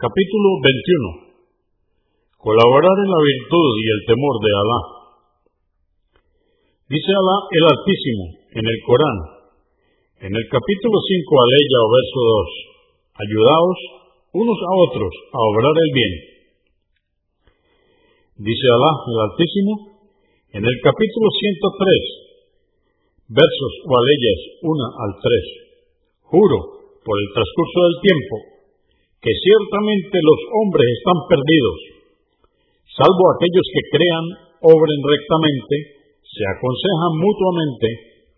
Capítulo 21. Colaborar en la virtud y el temor de Alá. Dice Alá el Altísimo en el Corán, en el capítulo 5, aleya o verso 2, ayudaos unos a otros a obrar el bien. Dice Alá el Altísimo en el capítulo 103, versos o aleyas 1 al 3, juro por el transcurso del tiempo que ciertamente los hombres están perdidos, salvo aquellos que crean, obren rectamente, se aconsejan mutuamente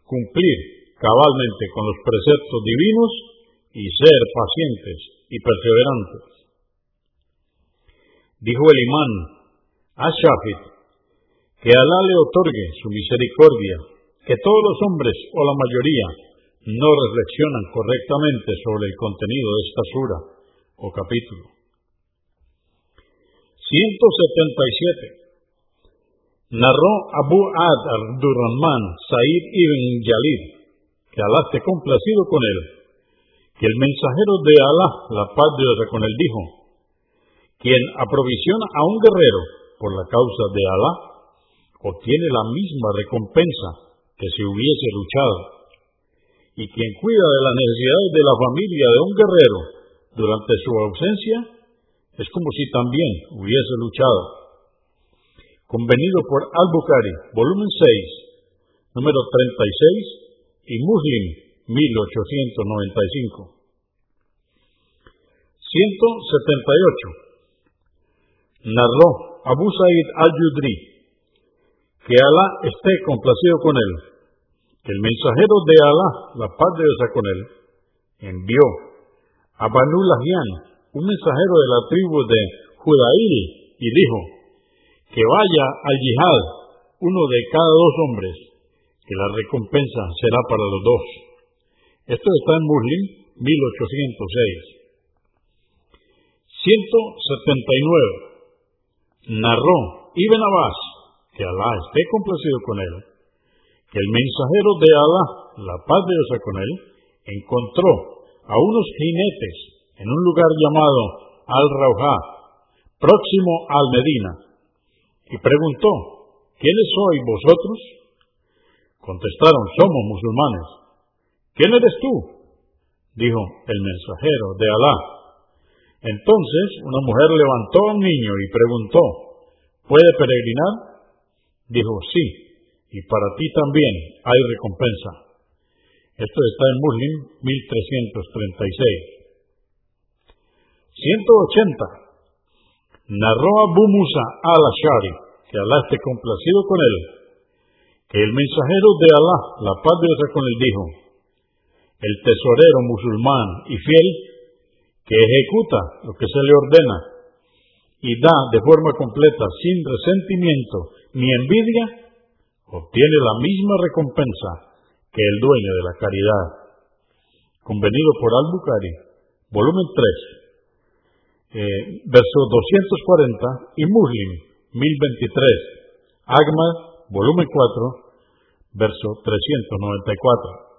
cumplir cabalmente con los preceptos divinos y ser pacientes y perseverantes. Dijo el imán Ashafit, que Alá le otorgue su misericordia, que todos los hombres o la mayoría no reflexionan correctamente sobre el contenido de esta sura o capítulo. 177. Narró Abu Ad al-Durrahman Said ibn Yalid, que Alá esté complacido con él, que el mensajero de Alá, la paz de Dios con él, dijo, quien aprovisiona a un guerrero por la causa de Alá, obtiene la misma recompensa que si hubiese luchado. Y quien cuida de las necesidades de la familia de un guerrero durante su ausencia, es como si también hubiese luchado. Convenido por Al-Bukhari, volumen 6, número 36, y Muslim, 1895. 178. Narró Abu Sa'id al-Yudri, que Alá esté complacido con él, que el mensajero de Alá, la paz de Dios con él, envió a Banu un mensajero de la tribu de Judaí, y dijo, que vaya al yihad uno de cada dos hombres, que la recompensa será para los dos. Esto está en Muslim 1806. 179. Narró Ibn Abbas, que Alá esté complacido con él, que el mensajero de Alá, la paz de Dios con él, encontró a unos jinetes en un lugar llamado Al-Rauha, próximo al Medina, y preguntó, ¿quiénes sois vosotros? Contestaron, somos musulmanes. ¿Quién eres tú? Dijo el mensajero de Alá. Entonces una mujer levantó a un niño y preguntó, ¿puede peregrinar? Dijo, sí, y para ti también hay recompensa. Esto está en Muslim 1336. 180. Narró Abu Musa al-Ashari, que Alá esté complacido con él, que el mensajero de Alá, la paz de con él, dijo, el tesorero musulmán y fiel, que ejecuta lo que se le ordena y da de forma completa, sin resentimiento ni envidia, obtiene la misma recompensa que el dueño de la caridad. Convenido por Al-Bukhari, volumen 3, eh, verso 240 y Muslim 1023, Agma, volumen 4, verso 394.